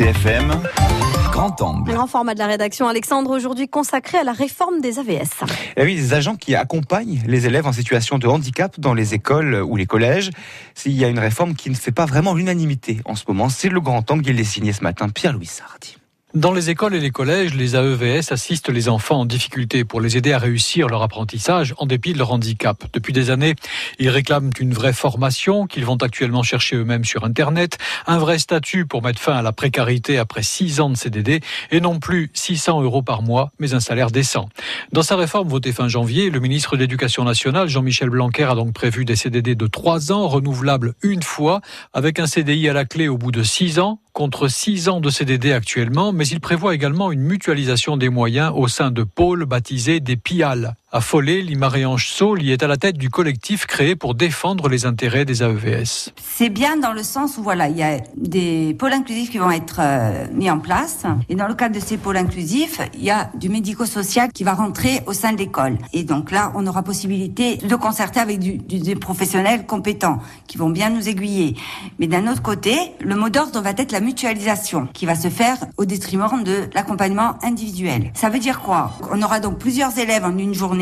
CFM. Grand angle. Grand format de la rédaction, Alexandre, aujourd'hui consacré à la réforme des AVS. Et oui, des agents qui accompagnent les élèves en situation de handicap dans les écoles ou les collèges. S'il y a une réforme qui ne fait pas vraiment l'unanimité en ce moment, c'est le grand angle. Il est signé ce matin, Pierre-Louis Sardi. Dans les écoles et les collèges, les AEVS assistent les enfants en difficulté pour les aider à réussir leur apprentissage en dépit de leur handicap. Depuis des années, ils réclament une vraie formation qu'ils vont actuellement chercher eux-mêmes sur Internet, un vrai statut pour mettre fin à la précarité après six ans de CDD et non plus 600 euros par mois, mais un salaire décent. Dans sa réforme votée fin janvier, le ministre de l'Éducation nationale, Jean-Michel Blanquer, a donc prévu des CDD de trois ans, renouvelables une fois, avec un CDI à la clé au bout de six ans, contre 6 ans de CDD actuellement, mais il prévoit également une mutualisation des moyens au sein de pôles baptisés des PIAL. Affolé, Limaréange Saul y est à la tête du collectif créé pour défendre les intérêts des AEVS. C'est bien dans le sens où voilà, il y a des pôles inclusifs qui vont être euh, mis en place. Et dans le cadre de ces pôles inclusifs, il y a du médico-social qui va rentrer au sein de l'école. Et donc là, on aura possibilité de concerter avec des professionnels compétents qui vont bien nous aiguiller. Mais d'un autre côté, le mot d'ordre va être la mutualisation qui va se faire au détriment de l'accompagnement individuel. Ça veut dire quoi? On aura donc plusieurs élèves en une journée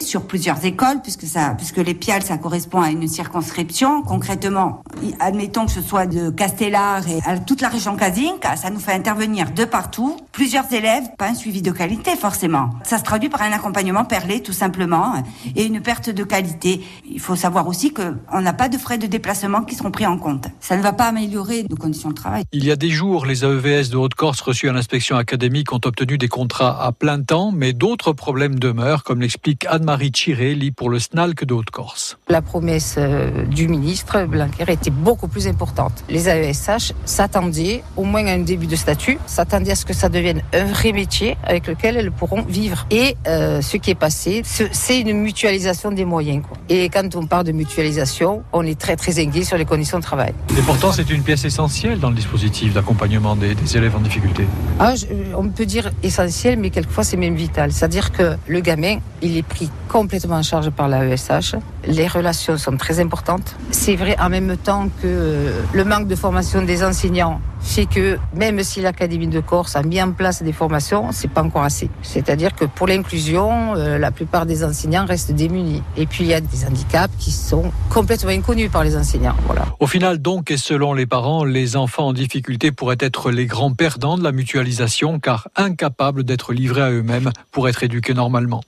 sur plusieurs écoles, puisque ça, puisque les PIAL, ça correspond à une circonscription. Concrètement, admettons que ce soit de Castellar et à toute la région Casinca, ça nous fait intervenir de partout, plusieurs élèves, pas un suivi de qualité forcément. Ça se traduit par un accompagnement perlé tout simplement et une perte de qualité. Il faut savoir aussi que on n'a pas de frais de déplacement qui seront pris en compte. Ça ne va pas améliorer nos conditions de travail. Il y a des jours, les AEVS de Haute-Corse reçus à l'inspection académique ont obtenu des contrats à plein temps, mais d'autres problèmes demeurent, comme les explique Anne-Marie Chirelli pour le SNALC de Haute-Corse. La promesse euh, du ministre Blanquer était beaucoup plus importante. Les AESH s'attendaient au moins à un début de statut, s'attendaient à ce que ça devienne un vrai métier avec lequel elles pourront vivre. Et euh, ce qui est passé, c'est une mutualisation des moyens. Quoi. Et quand on parle de mutualisation, on est très très inquiet sur les conditions de travail. Et pourtant, c'est une pièce essentielle dans le dispositif d'accompagnement des, des, élèves en difficulté. Ah, je, on peut dire essentiel, mais quelquefois c'est même vital. C'est-à-dire que le gamin, il est pris complètement en charge par la ESH. Les relations sont très importantes. C'est vrai en même temps que le manque de formation des enseignants fait que même si l'Académie de Corse a mis en place des formations, c'est pas encore assez. C'est-à-dire que pour l'inclusion, euh, la plupart des enseignants restent démunis. Et puis il y a des handicaps qui sont complètement inconnus par les enseignants. Au final donc, et selon les parents, les enfants en difficulté pourraient être les grands perdants de la mutualisation car incapables d'être livrés à eux-mêmes pour être éduqués normalement.